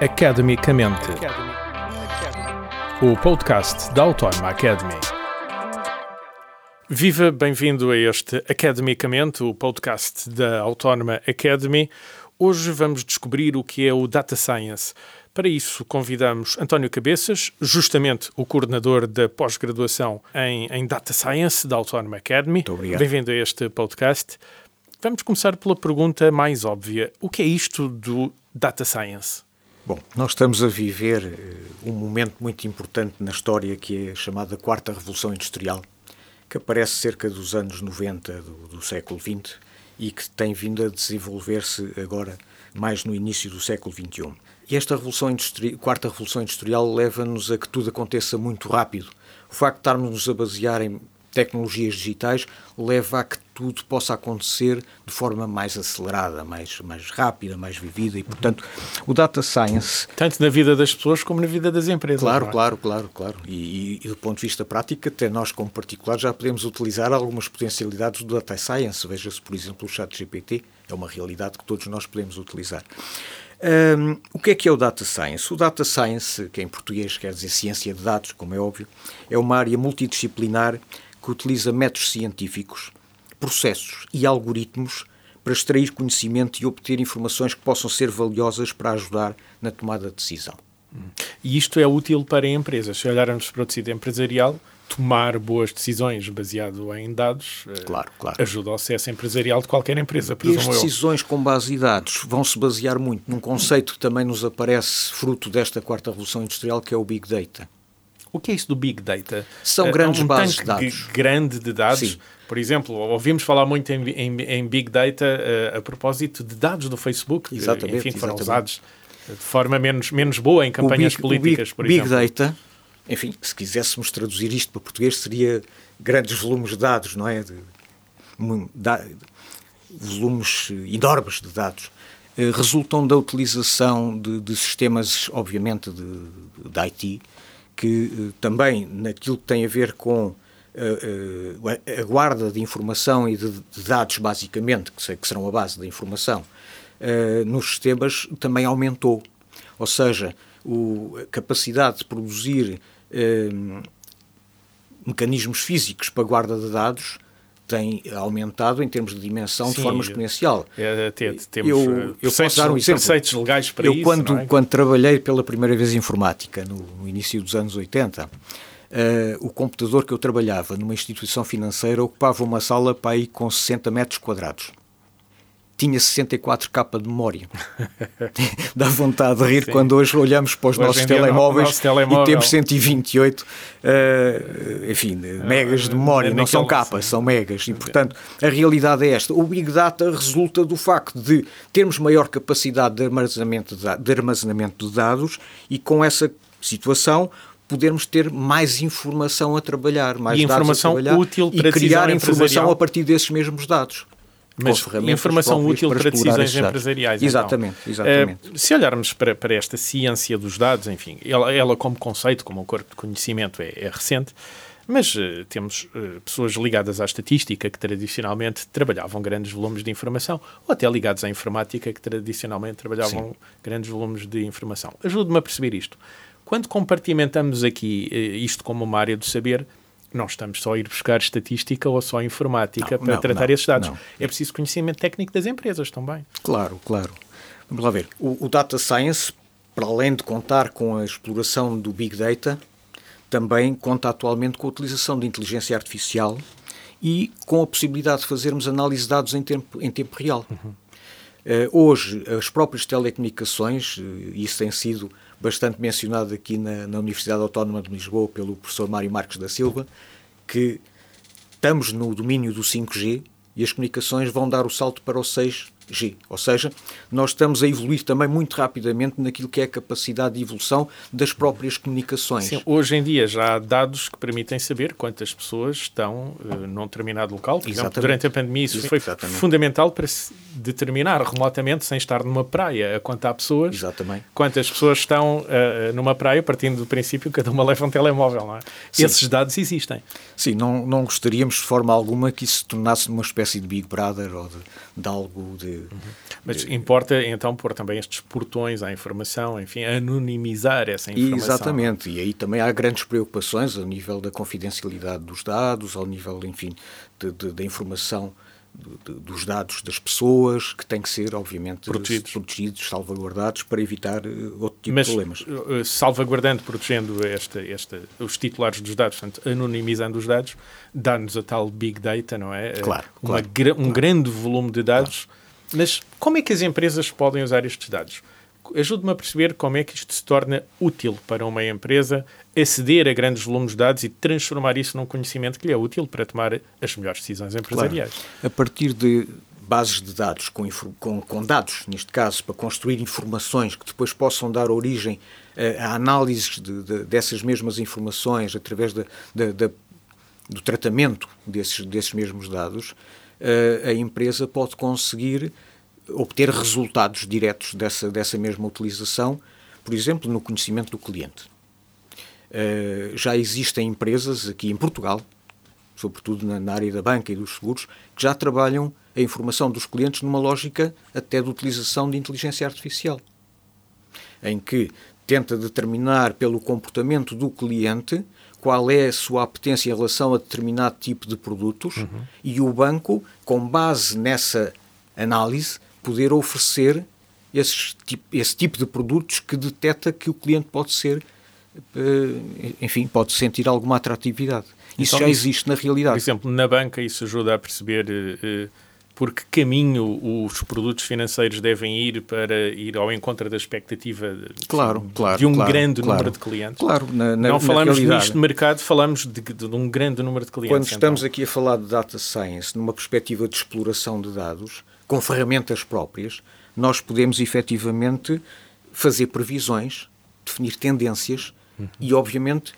Academicamente. O podcast da Autónoma Academy. Viva, bem-vindo a este Academicamente, o podcast da Autónoma Academy. Hoje vamos descobrir o que é o Data Science. Para isso, convidamos António Cabeças, justamente o coordenador da pós-graduação em, em, Data Science da Autónoma Academy. Muito obrigado. Bem-vindo a este podcast. Vamos começar pela pergunta mais óbvia: o que é isto do Data Science? Bom, nós estamos a viver uh, um momento muito importante na história que é a chamada Quarta Revolução Industrial, que aparece cerca dos anos 90 do, do século XX e que tem vindo a desenvolver-se agora mais no início do século XXI. E esta revolução quarta revolução industrial leva-nos a que tudo aconteça muito rápido. O facto de estarmos a basear em tecnologias digitais leva a que tudo possa acontecer de forma mais acelerada, mais, mais rápida, mais vivida e, portanto, o data science... Tanto na vida das pessoas como na vida das empresas. Claro, é? claro, claro, claro. E, e, e, do ponto de vista prático, até nós como particulares já podemos utilizar algumas potencialidades do data science. Veja-se, por exemplo, o chat GPT, é uma realidade que todos nós podemos utilizar. Um, o que é que é o Data Science? O Data Science, que em português quer dizer ciência de dados, como é óbvio, é uma área multidisciplinar que utiliza métodos científicos, processos e algoritmos para extrair conhecimento e obter informações que possam ser valiosas para ajudar na tomada de decisão. E isto é útil para empresas. Se olharmos para o tecido empresarial, tomar boas decisões baseado em dados eh, claro, claro. ajuda ao sucesso empresarial de qualquer empresa. E as decisões com base em dados vão se basear muito num conceito que também nos aparece fruto desta quarta revolução industrial, que é o Big Data. O que é isso do Big Data? São grandes um bases de dados. grande de dados. Sim. Por exemplo, ouvimos falar muito em, em, em Big Data uh, a propósito de dados do Facebook, exatamente, que, enfim, foram exatamente. usados de forma menos, menos boa em campanhas big, políticas, big, por Big exemplo. Data, enfim, se quiséssemos traduzir isto para português, seria grandes volumes de dados, não é? De, de, volumes enormes de dados. Uh, resultam da utilização de, de sistemas, obviamente, de, de IT, que uh, também naquilo que tem a ver com uh, a guarda de informação e de, dados, basicamente, que, serão a base da informação, nos sistemas também aumentou. Ou seja, a capacidade de produzir mecanismos físicos para guarda de dados tem aumentado em termos de dimensão Sim, de forma exponencial. É, até temos eu, eu posso dar um exemplo. preceitos legais para eu, isso. Quando, é? quando trabalhei pela primeira vez em informática, no, no início dos anos 80, uh, o computador que eu trabalhava numa instituição financeira ocupava uma sala para aí com 60 metros quadrados tinha 64K de memória. Dá vontade de rir Sim. quando hoje olhamos para os hoje nossos telemóveis telemóvel. e temos 128, uh, enfim, megas de memória. Não são capas, são megas. E, portanto, a realidade é esta. O Big Data resulta do facto de termos maior capacidade de armazenamento de, de, armazenamento de dados e com essa situação podermos ter mais informação a trabalhar, mais e dados informação a trabalhar útil e para criar informação a partir desses mesmos dados. Mas informação útil para, para decisões empresariais. Exatamente, então. exatamente. Uh, se olharmos para, para esta ciência dos dados, enfim, ela, ela como conceito, como um corpo de conhecimento é, é recente, mas uh, temos uh, pessoas ligadas à estatística que tradicionalmente trabalhavam grandes volumes de informação, ou até ligados à informática que tradicionalmente trabalhavam Sim. grandes volumes de informação. Ajude-me a perceber isto. Quando compartimentamos aqui isto como uma área do saber, não estamos só a ir buscar estatística ou só informática não, para não, tratar não, esses dados. É preciso conhecimento técnico das empresas também. Claro, claro. Vamos lá ver. O, o, Data Science, para além de contar com a exploração do Big Data, também conta atualmente com a utilização de inteligência artificial e com a possibilidade de fazermos análise de dados em tempo, em tempo real. Uhum. Uh, hoje, as próprias telecomunicações, uh, isso tem sido bastante mencionado aqui na, na, Universidade Autónoma de Lisboa pelo professor Mário Marques da Silva, que estamos no domínio do 5G e as comunicações vão dar o salto para o 6G. G. Ou seja, nós estamos a evoluir também muito rapidamente naquilo que é a capacidade de evolução das próprias comunicações. Sim, hoje em dia já há dados que permitem saber quantas pessoas estão uh, num determinado local. Por exemplo, durante a pandemia isso Sim, foi exatamente. fundamental para se determinar remotamente, sem estar numa praia, a contar pessoas, exatamente. quantas pessoas estão uh, numa praia, partindo do princípio que cada uma leva um telemóvel. Não é? Esses dados existem. Sim, não, não gostaríamos de forma alguma que isso se tornasse numa espécie de Big Brother ou de, de algo de Uhum. Mas importa então pôr também estes portões à informação, enfim, anonimizar essa informação. Exatamente, e aí também há grandes preocupações a nível da confidencialidade dos dados, ao nível, enfim, da informação dos dados das pessoas, que têm que ser, obviamente, protegidos, protegidos salvaguardados, para evitar uh, outro tipo Mas, de problemas. Uh, salvaguardando, protegendo esta, esta, os titulares dos dados, portanto, anonimizando os dados, dá-nos a tal big data, não é? Claro, Uma, claro, um claro. grande volume de dados. Claro. Mas como é que as empresas podem usar estes dados? Ajude-me a perceber como é que isto se torna útil para uma empresa aceder a grandes volumes de dados e transformar isso num conhecimento que lhe é útil para tomar as melhores decisões empresariais. Claro. A partir de bases de dados, com, com, com, dados, neste caso, para construir informações que depois possam dar origem a, a análises de, de, dessas mesmas informações através de, do tratamento desses, desses mesmos dados, a, a empresa pode conseguir obter resultados diretos dessa, dessa mesma utilização, por exemplo, no conhecimento do cliente. Uh, já existem empresas aqui em Portugal, sobretudo na, na, área da banca e dos seguros, que já trabalham a informação dos clientes numa lógica até de utilização de inteligência artificial, em que tenta determinar pelo comportamento do cliente qual é a sua apetência em relação a determinado tipo de produtos uhum. e o banco, com base nessa análise, poder oferecer esses, esse tipo de produtos que detecta que o cliente pode ser, enfim, pode sentir alguma atratividade. Isso então, já existe na realidade. Por exemplo, na banca isso ajuda a perceber uh, por que caminho os produtos financeiros devem ir para ir ao encontro da expectativa claro, de, claro, de um claro, grande número de clientes. Claro, na, na, Não falamos na nisto de mercado, falamos de, de, um grande número de clientes. Quando estamos então. aqui a falar de data science, numa perspectiva de exploração de dados, com ferramentas próprias, nós podemos efetivamente fazer previsões, definir tendências uhum. e, obviamente,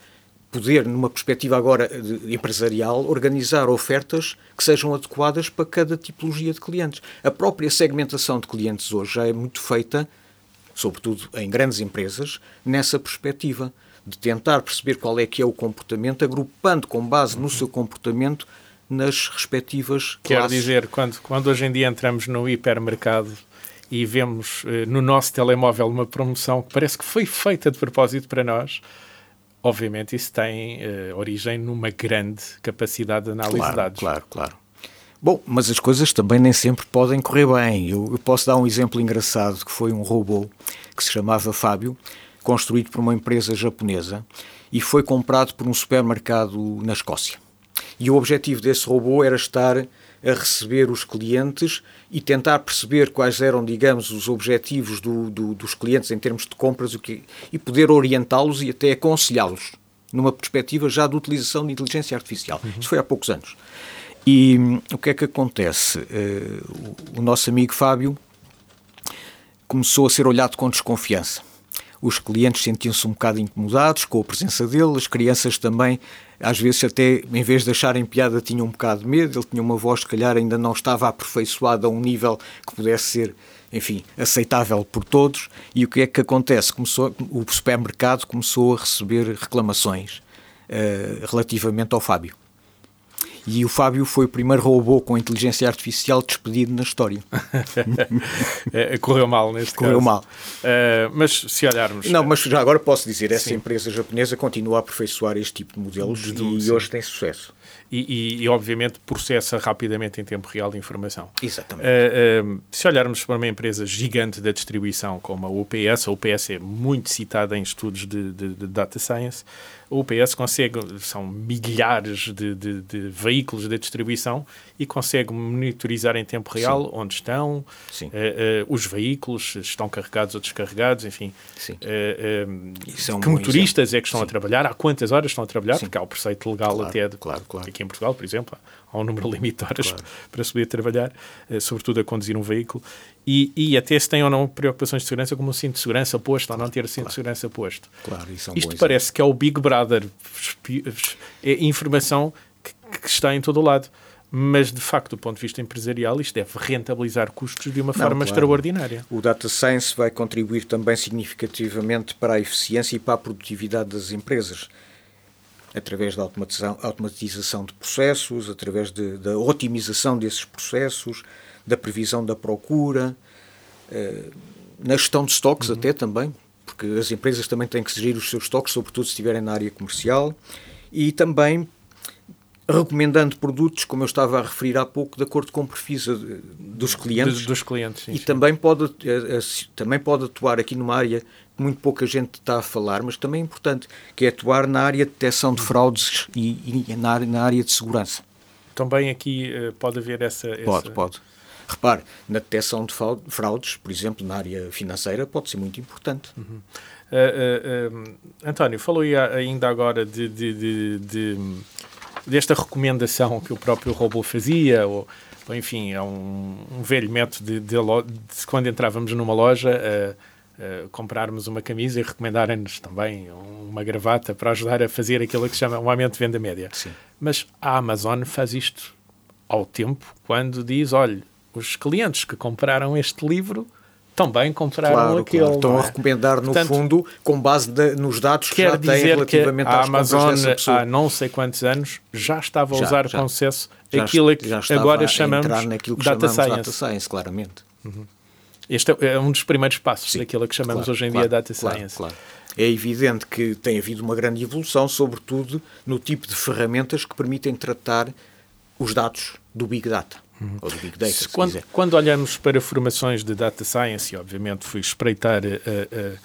poder, numa perspectiva agora empresarial, organizar ofertas que sejam adequadas para cada tipologia de clientes. A própria segmentação de clientes hoje já é muito feita, sobretudo em grandes empresas, nessa perspectiva de tentar perceber qual é que é o comportamento, agrupando com base no seu comportamento nas respectivas Quer classes. dizer, quando, quando hoje em dia entramos no hipermercado e vemos eh, no nosso telemóvel uma promoção que parece que foi feita de propósito para nós, obviamente isso tem eh, origem numa grande capacidade de análise claro, de dados. Claro, claro. Bom, mas as coisas também nem sempre podem correr bem. Eu, eu posso dar um exemplo engraçado que foi um robô que se chamava Fábio, construído por uma empresa japonesa e foi comprado por um supermercado na Escócia. E o objetivo desse robô era estar a receber os clientes e tentar perceber quais eram, digamos, os objetivos do, do, dos clientes em termos de compras o que, e poder orientá-los e até aconselhá-los numa perspectiva já de utilização de inteligência artificial. Uhum. Isso foi há poucos anos. E hum, o que é que acontece? Uh, o, o nosso amigo Fábio começou a ser olhado com desconfiança. Os clientes sentiam-se um bocado incomodados com a presença dele, as crianças também às vezes até, em vez de acharem piada, tinham um bocado de medo, ele tinha uma voz, se calhar, ainda não estava aperfeiçoada a um nível que pudesse ser, enfim, aceitável por todos, e o que é que acontece? Começou, o supermercado começou a receber reclamações uh, relativamente ao Fábio. E o Fábio foi o primeiro robô com inteligência artificial despedido na história. é, correu mal neste correu caso. Correu mal. Uh, mas se olharmos... Não, mas já agora posso dizer, essa Sim. empresa japonesa continua a aperfeiçoar este tipo de modelos de, e sim. hoje tem sucesso. E, e, e, obviamente, processa rapidamente em tempo real de informação. Exatamente. Uh, uh, se olharmos para uma empresa gigante da distribuição como a UPS, a UPS é muito citada em estudos de, de, de data science, o UPS consegue, são milhares de, de, de, veículos de distribuição e consegue monitorizar em tempo real Sim. onde estão, uh, uh, os veículos, estão carregados ou descarregados, enfim. Uh, que motoristas é que estão Sim. a trabalhar, há quantas horas estão a trabalhar, Sim. porque há o preceito legal claro, até de, claro, claro. aqui em Portugal, por exemplo, há um número limite de horas para se poder trabalhar, sobretudo a conduzir um veículo. E, e, até se tem ou não preocupações de segurança, como um cinto de segurança posto ou não ter o cinto claro. de segurança posto. Claro, isso é um Isto parece que é o Big Brother, é informação que, que, está em todo o lado. Mas, de facto, do ponto de vista empresarial, isto deve rentabilizar custos de uma não, forma claro. extraordinária. O data science vai contribuir também significativamente para a eficiência e para a produtividade das empresas através da automatização, automatização de processos, através da otimização desses processos, da previsão da procura, uh, na gestão de estoques uhum. até também, porque as empresas também têm que gerir os seus estoques, sobretudo se estiverem na área comercial, e também recomendando produtos, como eu estava a referir há pouco, de acordo com o perfil dos clientes. Dos, dos clientes, sim, E sim. Também, pode, eh, também pode atuar aqui numa área que muito pouca gente está a falar, mas também é importante, que é atuar na área de detecção de fraudes e, e na, área, na área de segurança. Também aqui pode haver essa, Pode, pode. Repare, na detecção de fraudes, por exemplo, na área financeira, pode ser muito importante. Uhum. Uh, uh, António, falou ainda agora de, de, de, de desta recomendação que o próprio Robo fazia, ou, ou enfim, é um, um velho método de, quando entrávamos numa loja uh, uh, comprarmos uma camisa e recomendarem-nos também uma gravata para ajudar a fazer aquilo que se chama um aumento de venda média. Sim. Mas a Amazon faz isto ao tempo quando diz, olha, os clientes que compraram este livro também compraram claro, aquele. Claro. Estão é? a recomendar, no Portanto, fundo, com base de, nos dados que já têm relativamente que a Amazon há não sei quantos anos já estava a usar já, com sucesso aquilo que agora chamamos que data, chamamos science. data science, claramente. Uhum. Este é, é um dos primeiros passos Sim, daquilo que chamamos claro, hoje em claro, dia data claro, science. Claro. É evidente que tem havido uma grande evolução, sobretudo no tipo de ferramentas que permitem tratar os dados do Big Data. Uhum. Ou do Big Data, se quando, quando, olhamos para formações de Data Science, e obviamente fui espreitar uh, uh,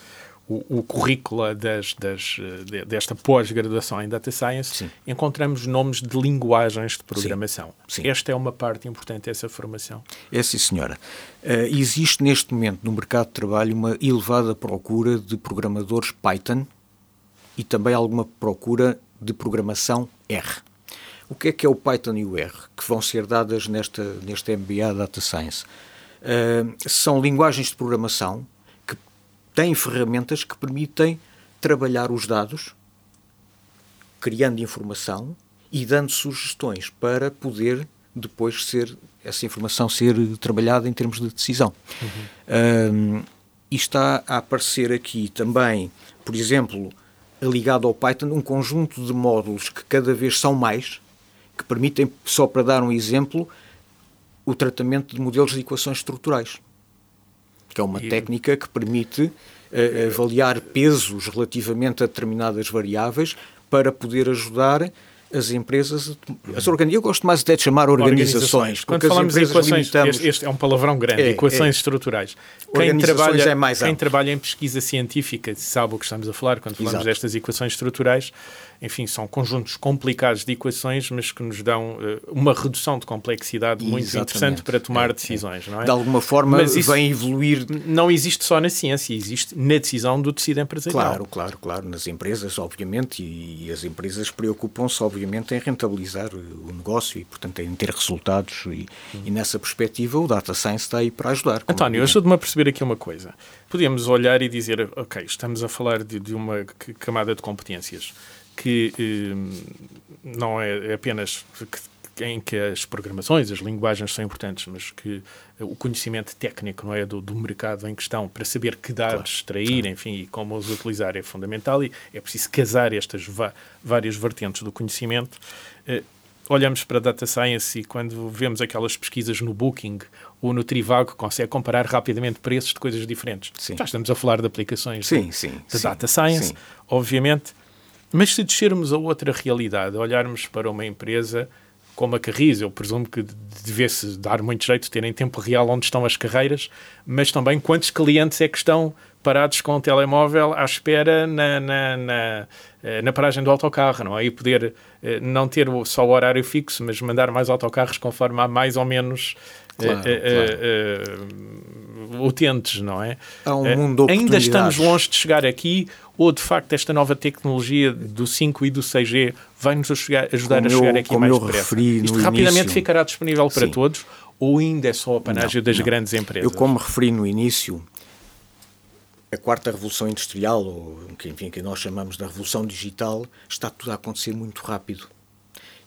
o, o, currículo das, das, de, desta pós-graduação em Data Science, Sim. encontramos nomes de linguagens de programação. Sim. Esta é uma parte importante dessa formação. É sim, senhora. Uh, existe neste momento no mercado de trabalho uma elevada procura de programadores Python e também alguma procura de programação R. O que é que é o Python e o R, que vão ser dadas nesta, neste MBA Data Science? Uh, são linguagens de programação que têm ferramentas que permitem trabalhar os dados, criando informação e dando sugestões para poder depois ser essa informação ser trabalhada em termos de decisão. Uhum. Uh, e está a aparecer aqui também, por exemplo, ligado ao Python, um conjunto de módulos que cada vez são mais, que permitem, só para dar um exemplo, o tratamento de modelos de equações estruturais, que é uma e... técnica que permite uh, avaliar pesos relativamente a determinadas variáveis para poder ajudar as empresas, as organi eu gosto mais até de chamar organizações. organizações. Quando falamos de equações, limitamos... este, este, é um palavrão grande, é, equações é. estruturais. Quem trabalha, é mais quem trabalha em pesquisa científica sabe o que estamos a falar quando falamos Exato. destas equações estruturais enfim, são conjuntos complicados de equações, mas que nos dão uh, uma redução de complexidade muito Exatamente. interessante para tomar é, decisões, é. não é? De alguma forma mas isso vem evoluir. Não existe só na ciência, existe na decisão do tecido empresarial. Claro, claro, claro. Nas empresas, obviamente, e, e as empresas preocupam-se, obviamente, em rentabilizar o negócio e, portanto, em ter resultados. E, hum. e nessa perspectiva, o Data Science está aí para ajudar. António, ajude-me a perceber aqui uma coisa. Podemos olhar e dizer, ok, estamos a falar de, de uma camada de competências que eh, não é apenas que, em que as programações, as linguagens são importantes, mas que o conhecimento técnico não é do, do mercado em questão para saber que dados claro, extrair, claro. enfim, e como os utilizar é fundamental e é preciso casar estas várias vertentes do conhecimento. Eh, olhamos para a data science e quando vemos aquelas pesquisas no Booking ou no Trivago, consegue comparar rapidamente preços de coisas diferentes. Sim. Já estamos a falar de aplicações sim, de, sim, de data science, obviamente mas se descermos a outra realidade, olharmos para uma empresa como a Carris, eu presumo que devesse dar muito jeito de ter em tempo real onde estão as carreiras, mas também quantos clientes é que estão parados com o telemóvel à espera na, na, na, eh, na paragem do autocarro, não é? E poder eh, não ter só o horário fixo, mas mandar mais autocarros conforme há mais ou menos claro, eh, claro. Utentes, não é? Há um mundo de Ainda estamos longe de chegar aqui ou de facto esta nova tecnologia do 5 e do 6G vai nos ajudar, ajudar a chegar aqui mais depressa? Isto rapidamente início, ficará disponível para sim. todos ou ainda é só apanágio das não. grandes empresas? Eu, como referi no início, a quarta revolução industrial, ou enfim, que nós chamamos da revolução digital, está tudo a acontecer muito rápido.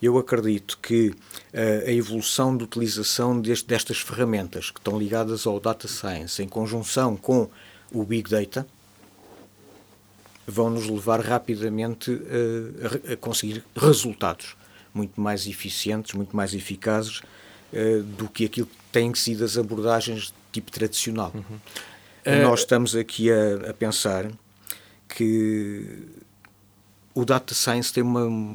Eu acredito que uh, a evolução de utilização deste, destas ferramentas que estão ligadas ao data science, em conjunção com o big data, vão nos levar rapidamente uh, a, conseguir resultados muito mais eficientes, muito mais eficazes uh, do que aquilo que têm sido as abordagens de tipo tradicional. Uhum. Uh, Nós estamos aqui a, a, pensar que o data science tem uma,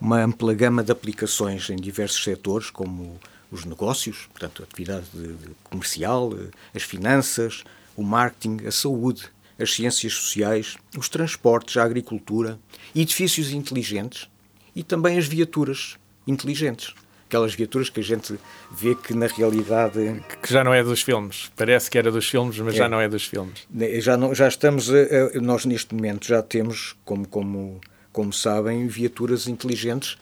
uma ampla gama de aplicações em diversos setores, como os negócios, portanto, a atividade de, de comercial, as finanças, o marketing, a saúde, as ciências sociais, os transportes, a agricultura, edifícios inteligentes e também as viaturas inteligentes. Aquelas viaturas que a gente vê que na realidade. Que já não é dos filmes. Parece que era dos filmes, mas é. já não é dos filmes. Já, não, já estamos. A, a, nós neste momento já temos, como, como, como sabem, viaturas inteligentes.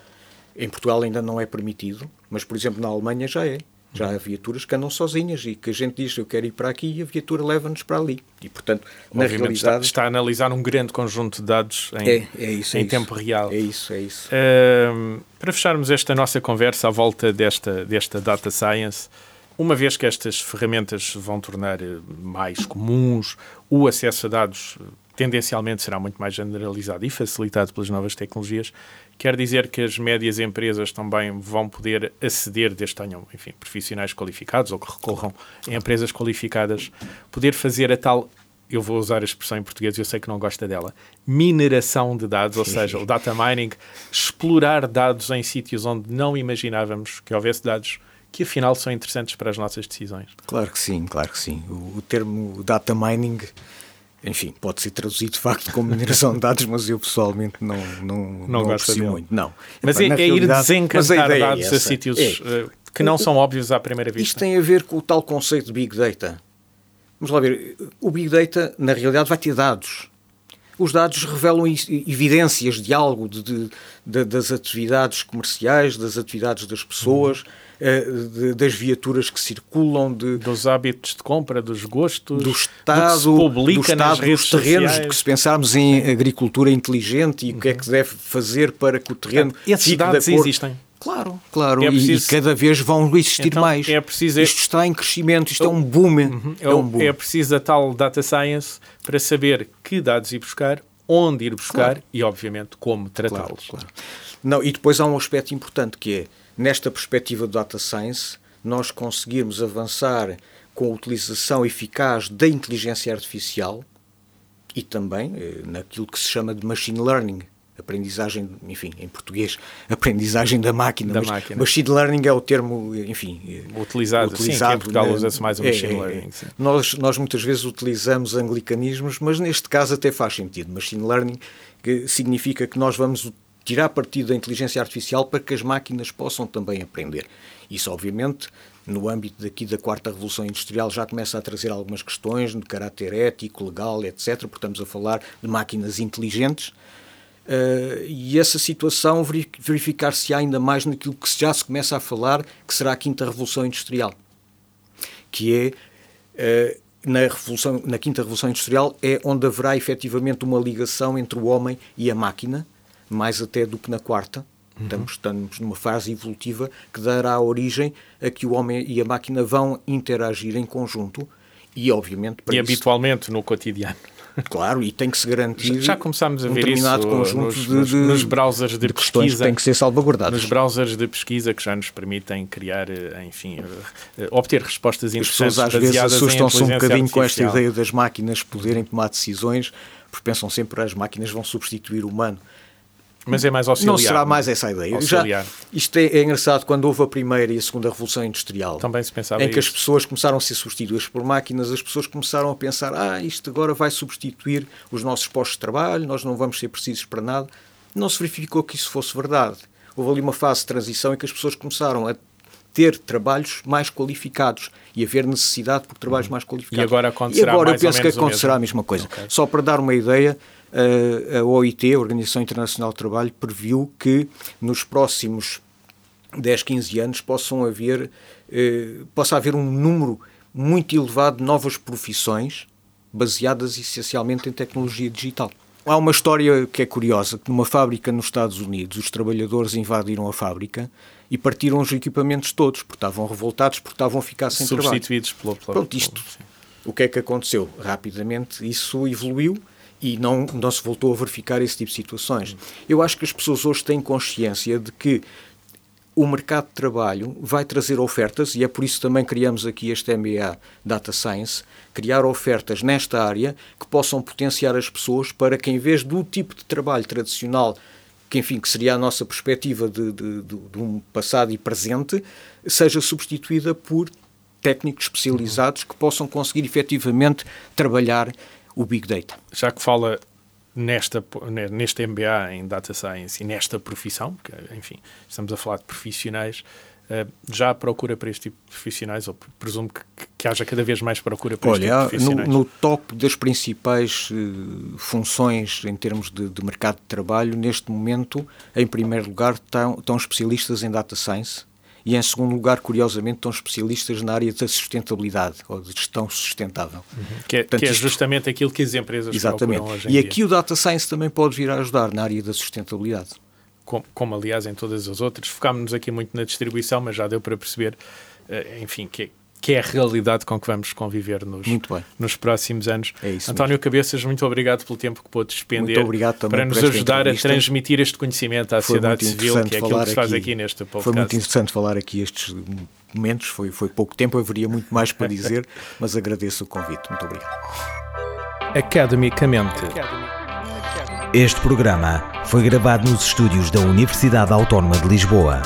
Em Portugal ainda não é permitido, mas por exemplo na Alemanha já é. Já há viaturas que andam sozinhas e que a gente diz eu quero ir para aqui e a viatura leva-nos para ali. E, portanto, na realidade... Está, está, a analisar um grande conjunto de dados em, é, é isso, em é tempo isso. real. É isso, é isso. Uh, para fecharmos esta nossa conversa à volta desta, desta data science, uma vez que estas ferramentas vão tornar mais comuns, o acesso a dados tendencialmente será muito mais generalizado e facilitado pelas novas tecnologias, Quer dizer que as médias empresas também vão poder aceder, desde que tenham enfim, profissionais qualificados ou que recorram em empresas qualificadas, poder fazer a tal, eu vou usar a expressão em português, eu sei que não gosta dela, mineração de dados, ou seja, o data mining, explorar dados em sítios onde não imaginávamos que houvesse dados que afinal são interessantes para as nossas decisões. Claro que sim, claro que sim. O, o termo data mining enfim, pode ser traduzido de facto como mineração de dados, mas eu pessoalmente não, não, não, não aprecio muito. Não. Mas Epá, é, é ir desencantar é dados é a sítios é. Eh, que não o, são óbvios à primeira vista. Isto tem a ver com o tal conceito de Big Data. Vamos lá ver. O Big Data, na realidade, vai ter dados. Os dados revelam evidências de algo, de, de, de das atividades comerciais, das atividades das pessoas. Eh, de, das viaturas que circulam, dos hábitos de compra, dos gostos, do Estado, do, do Estado dos terrenos, sociais. que se pensarmos em agricultura inteligente e o que é que deve fazer para que o terreno Esses fique dados de acordo. existem. Claro, claro, é preciso... e, cada vez vão existir então, mais. É preciso... Isto está em crescimento, isto é um boom. Uhum. É, um boom. é preciso a tal data science para saber que dados ir buscar, onde ir buscar claro. e, obviamente, como tratá-los. Claro, claro. Não, e depois há um aspecto importante que é nesta perspectiva do data science, nós conseguirmos avançar com a utilização eficaz da inteligência artificial e também eh, naquilo que se chama de machine learning, aprendizagem, enfim, em português, aprendizagem da máquina. Da máquina. Machine learning é o termo, enfim, eh, utilizado. utilizado sim, em Portugal usa-se mais o é, machine é, learning. É. Nós, nós muitas vezes utilizamos anglicanismos, mas neste caso até faz sentido. Machine learning que significa que nós vamos tirar partido da inteligência artificial para que as máquinas possam também aprender. Isso, obviamente, no âmbito daqui da quarta revolução industrial já começa a trazer algumas questões de caráter ético, legal, etc. Porque estamos a falar de máquinas inteligentes. Uh, e essa situação verificar-se ainda mais naquilo que já se começa a falar, que será a quinta revolução industrial, que é uh, na, revolução, na quinta revolução industrial é onde haverá efetivamente uma ligação entre o homem e a máquina, mais até do que na quarta. Uhum. Estamos, estamos numa fase evolutiva que dará origem a que o homem e a máquina vão interagir em conjunto e, obviamente, e isso, habitualmente no cotidiano. Claro, e tem que se garantir já começámos a um ver determinado isso conjunto nos, de, nos, nos browsers de, de pesquisa. que têm que ser salvaguardados. Nos browsers de pesquisa que já nos permitem criar, eh, enfim, eh, obter respostas interessantes. As pessoas às vezes assustam-se um bocadinho com esta ideia das máquinas poderem tomar decisões, porque pensam sempre que as máquinas vão substituir o humano. Mas é mais auxiliar. Não será mais essa a ideia. Já, isto é, é, engraçado quando houve a primeira e a segunda revolução industrial. Também se pensava Em que isso. as pessoas começaram a ser substituídas por máquinas, as pessoas começaram a pensar: ah, isto agora vai substituir os nossos postos de trabalho, nós não vamos ser precisos para nada. Não se verificou que isso fosse verdade. Houve ali uma fase de transição em que as pessoas começaram a ter trabalhos mais qualificados e haver necessidade por trabalhos uhum. mais qualificados. E agora acontecerá E agora eu penso que acontecerá a mesma coisa. Okay. Só para dar uma ideia, a OIT, a Organização Internacional do Trabalho, previu que nos próximos 10, 15 anos possam haver, eh, possa haver um número muito elevado de novas profissões baseadas essencialmente em tecnologia digital. Há uma história que é curiosa, que numa fábrica nos Estados Unidos os trabalhadores invadiram a fábrica e partiram os equipamentos todos, porque estavam revoltados, porque estavam a ficar sem Substituídos trabalho. Pelo, pelo, Pronto, isto, o que é que aconteceu? Rapidamente isso evoluiu e não, não se voltou a verificar esse tipo de situações. Eu acho que as pessoas hoje têm consciência de que o mercado de trabalho vai trazer ofertas, e é por isso também criamos aqui este MBA Data Science, criar ofertas nesta área que possam potenciar as pessoas para que, em vez do tipo de trabalho tradicional, que enfim, que seria a nossa perspectiva de, de, de, de um passado e presente, seja substituída por técnicos especializados que possam conseguir efetivamente trabalhar o Big Data. Já que fala nesta, neste MBA em Data Science e nesta profissão, porque, enfim, estamos a falar de profissionais, eh, já há procura para este tipo de profissionais, ou presumo que, que haja cada vez mais procura para Olha, este tipo de profissionais? No, no top das principais uh, funções em termos de, de, mercado de trabalho, neste momento, em primeiro lugar, estão, estão especialistas em Data Science, e, em segundo lugar, curiosamente, estão especialistas na área da sustentabilidade ou de gestão sustentável. Uhum. Que, é, Portanto, que é justamente isto... aquilo que as empresas Exatamente. procuram hoje E dia. aqui o Data Science também pode vir a ajudar na área da sustentabilidade. Como, como aliás, em todas as outras. Focámos-nos aqui muito na distribuição, mas já deu para perceber, eh, enfim, que que é a realidade com que vamos conviver nos, nos próximos anos. É isso António mesmo. Cabeças, muito obrigado pelo tempo que pôde despender para nos ajudar a transmitir este conhecimento à foi sociedade civil, que é aquilo que se faz aqui, aqui neste podcast. Foi muito interessante falar aqui estes momentos, foi, foi pouco tempo, haveria muito mais para dizer, mas agradeço o convite. Muito obrigado. Academicamente. Este programa foi gravado nos estúdios da Universidade Autónoma de Lisboa.